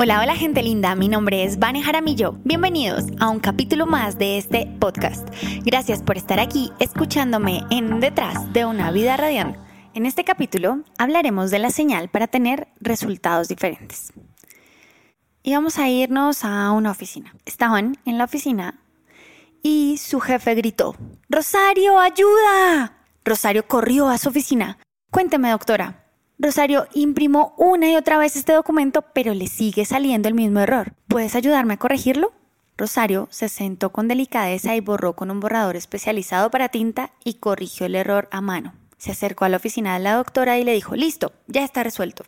Hola, hola gente linda, mi nombre es Vane Jaramillo. Bienvenidos a un capítulo más de este podcast. Gracias por estar aquí escuchándome en Detrás de una vida radiante. En este capítulo hablaremos de la señal para tener resultados diferentes. Y vamos a irnos a una oficina. Estaban en la oficina y su jefe gritó, Rosario, ayuda. Rosario corrió a su oficina. Cuénteme, doctora, Rosario imprimó una y otra vez este documento, pero le sigue saliendo el mismo error. ¿Puedes ayudarme a corregirlo? Rosario se sentó con delicadeza y borró con un borrador especializado para tinta y corrigió el error a mano. Se acercó a la oficina de la doctora y le dijo, listo, ya está resuelto.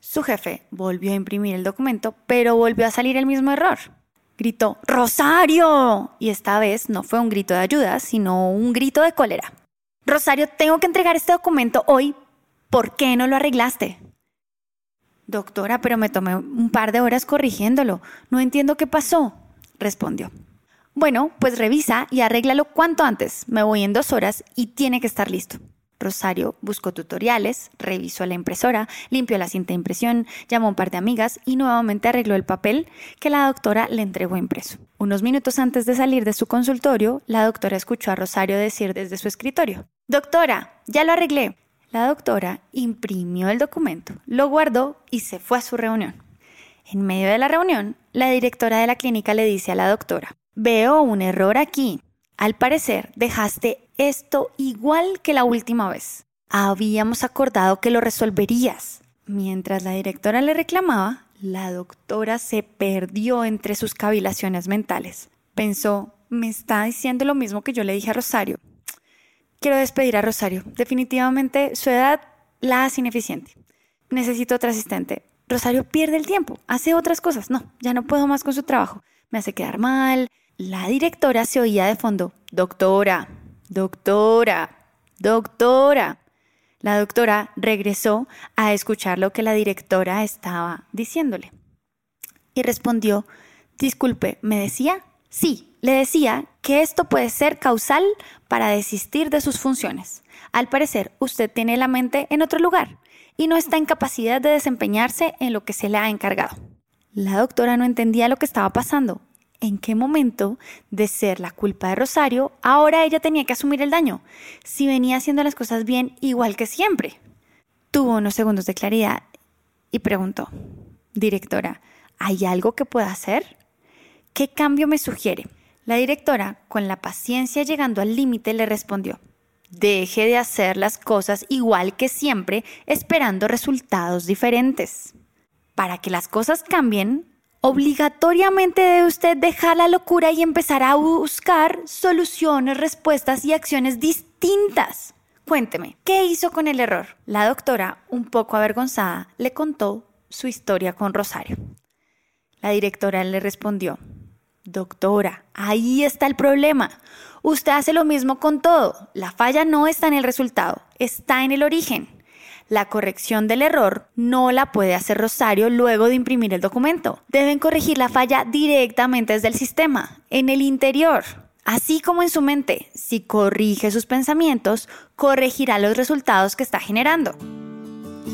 Su jefe volvió a imprimir el documento, pero volvió a salir el mismo error. Gritó, Rosario. Y esta vez no fue un grito de ayuda, sino un grito de cólera. Rosario, tengo que entregar este documento hoy ¿Por qué no lo arreglaste? Doctora, pero me tomé un par de horas corrigiéndolo. No entiendo qué pasó, respondió. Bueno, pues revisa y arréglalo cuanto antes. Me voy en dos horas y tiene que estar listo. Rosario buscó tutoriales, revisó la impresora, limpió la cinta de impresión, llamó a un par de amigas y nuevamente arregló el papel que la doctora le entregó impreso. Unos minutos antes de salir de su consultorio, la doctora escuchó a Rosario decir desde su escritorio, Doctora, ya lo arreglé. La doctora imprimió el documento, lo guardó y se fue a su reunión. En medio de la reunión, la directora de la clínica le dice a la doctora, veo un error aquí. Al parecer, dejaste esto igual que la última vez. Habíamos acordado que lo resolverías. Mientras la directora le reclamaba, la doctora se perdió entre sus cavilaciones mentales. Pensó, me está diciendo lo mismo que yo le dije a Rosario. Quiero despedir a Rosario. Definitivamente su edad la hace ineficiente. Necesito otra asistente. Rosario pierde el tiempo, hace otras cosas. No, ya no puedo más con su trabajo. Me hace quedar mal. La directora se oía de fondo. Doctora, doctora, doctora. La doctora regresó a escuchar lo que la directora estaba diciéndole. Y respondió, disculpe, ¿me decía? Sí, le decía que esto puede ser causal para desistir de sus funciones. Al parecer, usted tiene la mente en otro lugar y no está en capacidad de desempeñarse en lo que se le ha encargado. La doctora no entendía lo que estaba pasando. ¿En qué momento de ser la culpa de Rosario, ahora ella tenía que asumir el daño? Si venía haciendo las cosas bien igual que siempre. Tuvo unos segundos de claridad y preguntó, Directora, ¿hay algo que pueda hacer? ¿Qué cambio me sugiere? La directora, con la paciencia llegando al límite, le respondió, Deje de hacer las cosas igual que siempre, esperando resultados diferentes. Para que las cosas cambien, obligatoriamente debe usted dejar la locura y empezar a buscar soluciones, respuestas y acciones distintas. Cuénteme, ¿qué hizo con el error? La doctora, un poco avergonzada, le contó su historia con Rosario. La directora le respondió, Doctora, ahí está el problema. Usted hace lo mismo con todo. La falla no está en el resultado, está en el origen. La corrección del error no la puede hacer Rosario luego de imprimir el documento. Deben corregir la falla directamente desde el sistema, en el interior. Así como en su mente, si corrige sus pensamientos, corregirá los resultados que está generando.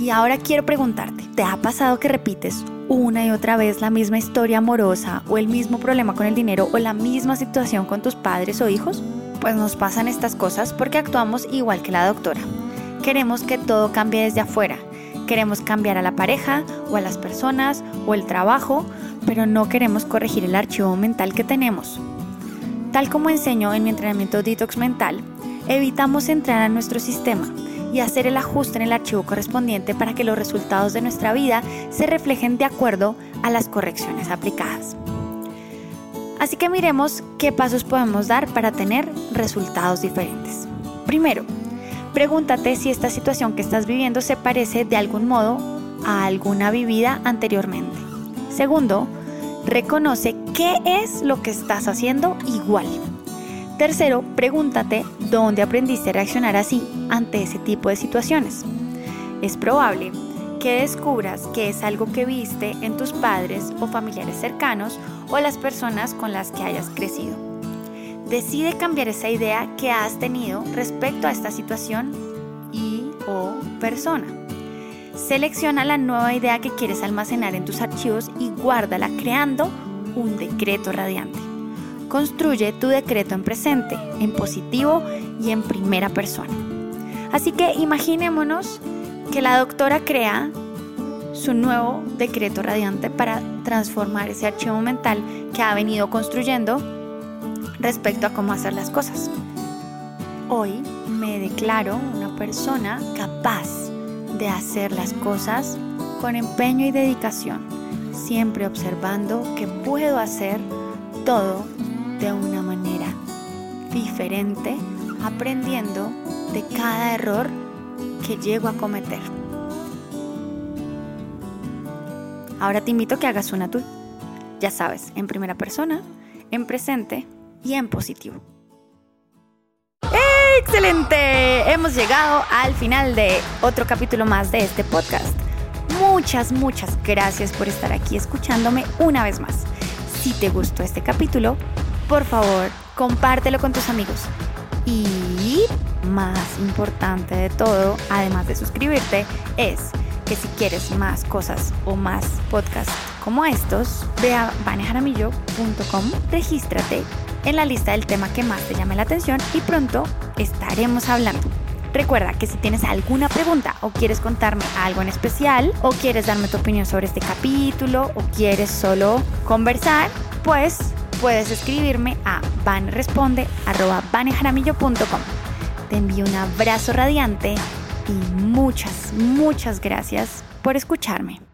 Y ahora quiero preguntarte, ¿te ha pasado que repites una y otra vez la misma historia amorosa o el mismo problema con el dinero o la misma situación con tus padres o hijos? Pues nos pasan estas cosas porque actuamos igual que la doctora. Queremos que todo cambie desde afuera. Queremos cambiar a la pareja o a las personas o el trabajo, pero no queremos corregir el archivo mental que tenemos. Tal como enseño en mi entrenamiento Detox Mental, evitamos entrar a nuestro sistema y hacer el ajuste en el archivo correspondiente para que los resultados de nuestra vida se reflejen de acuerdo a las correcciones aplicadas. Así que miremos qué pasos podemos dar para tener resultados diferentes. Primero, pregúntate si esta situación que estás viviendo se parece de algún modo a alguna vivida anteriormente. Segundo, reconoce qué es lo que estás haciendo igual. Tercero, pregúntate dónde aprendiste a reaccionar así ante ese tipo de situaciones. Es probable que descubras que es algo que viste en tus padres o familiares cercanos o las personas con las que hayas crecido. Decide cambiar esa idea que has tenido respecto a esta situación y o persona. Selecciona la nueva idea que quieres almacenar en tus archivos y guárdala creando un decreto radiante. Construye tu decreto en presente, en positivo y en primera persona. Así que imaginémonos que la doctora crea su nuevo decreto radiante para transformar ese archivo mental que ha venido construyendo respecto a cómo hacer las cosas. Hoy me declaro una persona capaz de hacer las cosas con empeño y dedicación, siempre observando que puedo hacer todo de una manera diferente, aprendiendo de cada error que llego a cometer. Ahora te invito a que hagas una tú. Ya sabes, en primera persona, en presente y en positivo. ¡Excelente! Hemos llegado al final de otro capítulo más de este podcast. Muchas, muchas gracias por estar aquí escuchándome una vez más. Si te gustó este capítulo, por favor, compártelo con tus amigos. Y más importante de todo, además de suscribirte, es que si quieres más cosas o más podcasts como estos, ve a banejaramillo.com, regístrate en la lista del tema que más te llame la atención y pronto estaremos hablando. Recuerda que si tienes alguna pregunta o quieres contarme algo en especial o quieres darme tu opinión sobre este capítulo o quieres solo conversar, pues puedes escribirme a banresponde.com. Te envío un abrazo radiante y muchas, muchas gracias por escucharme.